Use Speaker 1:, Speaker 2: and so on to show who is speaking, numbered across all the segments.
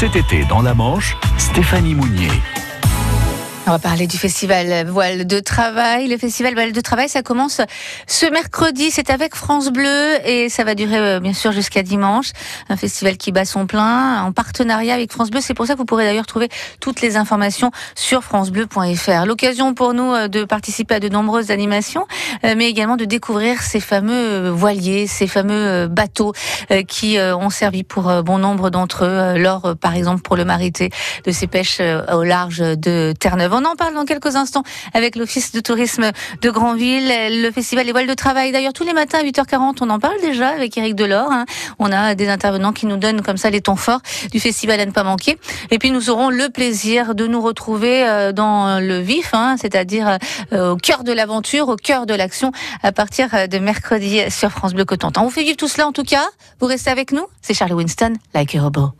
Speaker 1: Cet été, dans la Manche, Stéphanie Mounier.
Speaker 2: On va parler du festival Voile de Travail. Le festival Voile de Travail, ça commence ce mercredi. C'est avec France Bleu et ça va durer euh, bien sûr jusqu'à dimanche. Un festival qui bat son plein en partenariat avec France Bleu. C'est pour ça que vous pourrez d'ailleurs trouver toutes les informations sur francebleu.fr. L'occasion pour nous euh, de participer à de nombreuses animations, euh, mais également de découvrir ces fameux voiliers, ces fameux bateaux qui ont servi pour bon nombre d'entre eux lors, par exemple, pour le marité de ces pêches au large de Terre-Neuve. On en parle dans quelques instants avec l'Office de tourisme de Grandville, le festival des voiles de travail. D'ailleurs, tous les matins à 8h40, on en parle déjà avec Eric Delors. Hein. On a des intervenants qui nous donnent comme ça les tons forts du festival à ne pas manquer. Et puis, nous aurons le plaisir de nous retrouver euh, dans le vif, hein, c'est-à-dire euh, au cœur de l'aventure, au cœur de l'action, à partir de mercredi sur France Bleu Cotentin. On vous fait vivre tout cela en tout cas. Vous restez avec nous. C'est Charlie Winston, Like a Robot.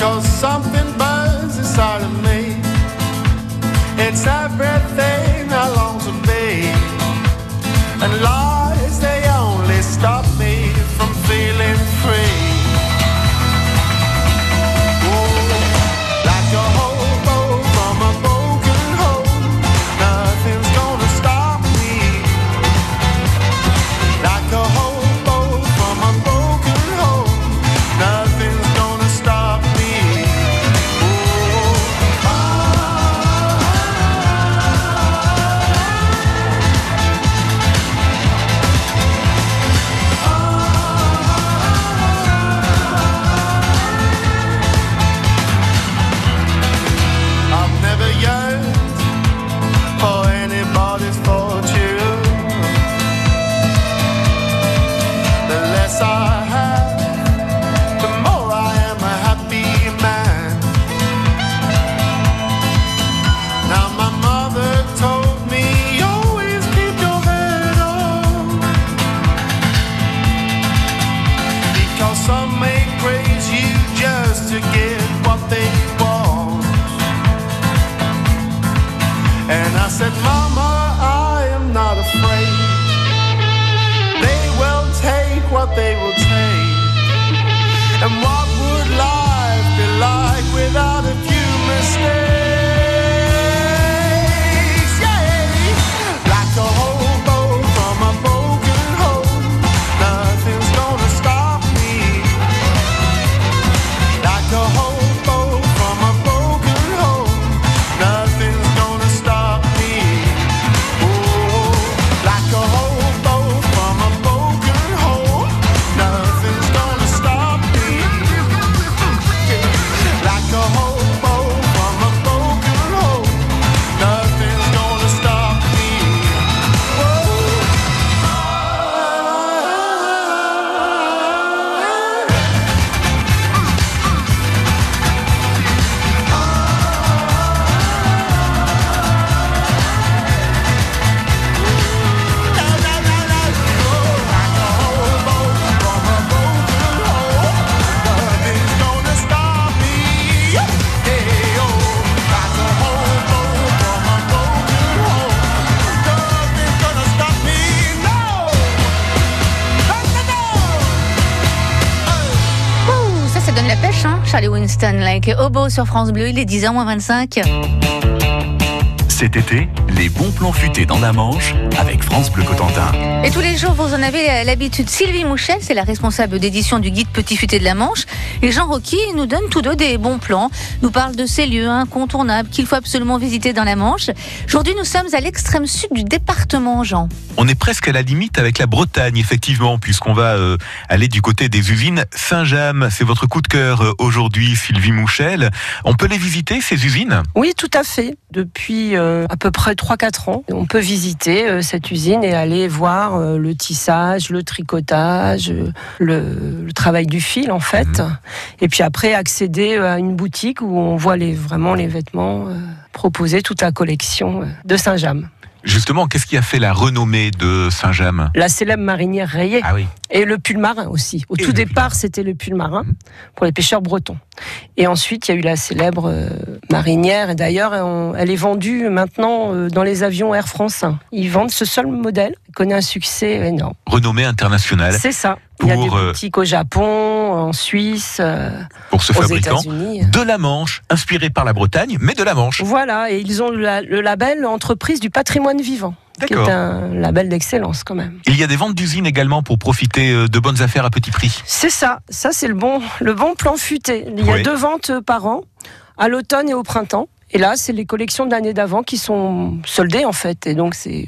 Speaker 3: Cause something burns inside of me. It's everything mama.
Speaker 2: Charlie Winston, like Obo sur France Bleu, il est 10h25.
Speaker 1: Cet été, les bons plans futés dans la Manche avec France Bleu Cotentin.
Speaker 2: Et tous les jours, vous en avez l'habitude. Sylvie Mouchel, c'est la responsable d'édition du guide Petit Futé de la Manche. Et Jean Rocky nous donne tous deux des bons plans, nous parle de ces lieux incontournables qu'il faut absolument visiter dans la Manche. Aujourd'hui, nous sommes à l'extrême sud du département, Jean.
Speaker 4: On est presque à la limite avec la Bretagne, effectivement, puisqu'on va euh, aller du côté des usines Saint-James. C'est votre coup de cœur euh, aujourd'hui, Sylvie Mouchel. On peut les visiter, ces usines?
Speaker 5: Oui, tout à fait. Depuis euh, à peu près 3-4 ans, on peut visiter euh, cette usine et aller voir euh, le tissage, le tricotage, euh, le, le travail du fil en fait.
Speaker 4: Mhm.
Speaker 5: Et puis après, accéder à une boutique où on voit les, vraiment les vêtements euh, proposés, toute la collection euh, de Saint-James.
Speaker 4: Justement, qu'est-ce qui a fait la renommée de Saint-James?
Speaker 5: La célèbre marinière rayée.
Speaker 4: Ah oui.
Speaker 5: Et le pull marin aussi. Au
Speaker 4: Et
Speaker 5: tout départ, c'était le pull marin pour les pêcheurs bretons. Et ensuite, il y a eu la célèbre euh, marinière. Et d'ailleurs, elle est vendue maintenant euh, dans les avions Air France. Ils vendent ce seul modèle. Il connaît un succès énorme.
Speaker 4: Renommée internationale
Speaker 5: C'est ça. Il y a des
Speaker 4: Pour, euh,
Speaker 5: boutiques au Japon, en Suisse, euh,
Speaker 4: pour ce
Speaker 5: aux
Speaker 4: fabricant
Speaker 5: États-Unis.
Speaker 4: de la Manche, inspiré par la Bretagne, mais de la Manche.
Speaker 5: Voilà, et ils ont le, la- le label entreprise du patrimoine vivant, qui est un label d'excellence quand même.
Speaker 4: Il y a des ventes d'usines également pour profiter euh, de bonnes affaires à petit prix.
Speaker 5: C'est ça, ça c'est le bon, le bon plan futé. Il y a
Speaker 4: Oui.
Speaker 5: deux ventes par an, à l'automne et au printemps. Et là, c'est les collections de l'année d'avant qui sont soldées en fait. Et donc, c'est,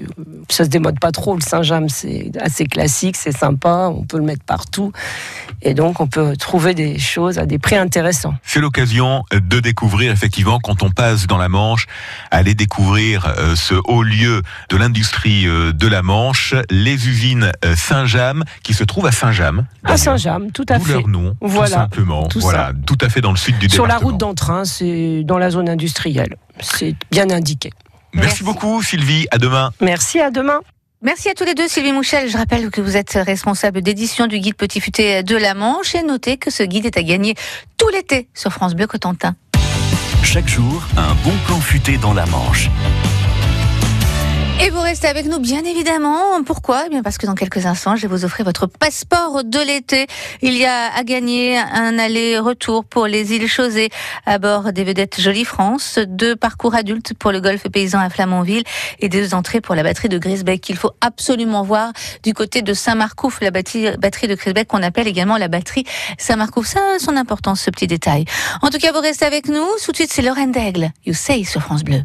Speaker 5: ça se démode pas trop. Le Saint-James, c'est assez classique, c'est sympa, on peut le mettre partout. Et donc, on peut trouver des choses à des prix intéressants.
Speaker 4: C'est l'occasion de découvrir effectivement quand on passe dans la Manche, aller découvrir euh, ce haut lieu de l'industrie euh, de la Manche, les usines euh, Saint-James qui se trouvent à Saint-James.
Speaker 5: À Saint-James, tout à fait.
Speaker 4: leur nom,
Speaker 5: Voilà.
Speaker 4: tout simplement.
Speaker 5: Tout
Speaker 4: voilà, tout à fait dans le sud du
Speaker 5: Sur la
Speaker 4: département.
Speaker 5: route d'entrain, c'est dans la zone industrielle. C'est bien indiqué.
Speaker 4: Merci,
Speaker 2: Merci.
Speaker 4: beaucoup Sylvie, à demain.
Speaker 5: Merci, à demain.
Speaker 2: Merci à tous les deux, Sylvie Mouchel. Je rappelle que vous êtes responsable d'édition du guide Petit Futé de la Manche et notez que ce guide est à gagner tout l'été sur France Bleu Cotentin.
Speaker 1: Chaque jour, un bon plan futé dans la Manche.
Speaker 2: Et vous restez avec nous, bien évidemment. Pourquoi? Eh bien parce que dans quelques instants, je vais vous offrir votre passeport de l'été. Il y a à gagner un aller-retour pour les îles Chausées à bord des vedettes Jolie France, deux parcours adultes pour le golfe paysan à Flamanville et deux entrées pour la batterie de Grisbeck qu'il faut absolument voir du côté de Saint-Marcouf, la batterie, batterie de Grisbeck qu'on appelle également la batterie Saint-Marcouf. Ça a son importance, ce petit détail. En tout cas, vous restez avec nous. Tout de suite, c'est Lorraine Daigle. You say sur France Bleu.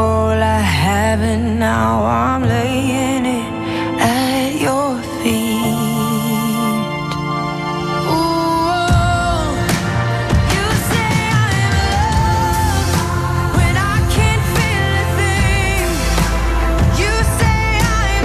Speaker 6: all I have and now I'm laying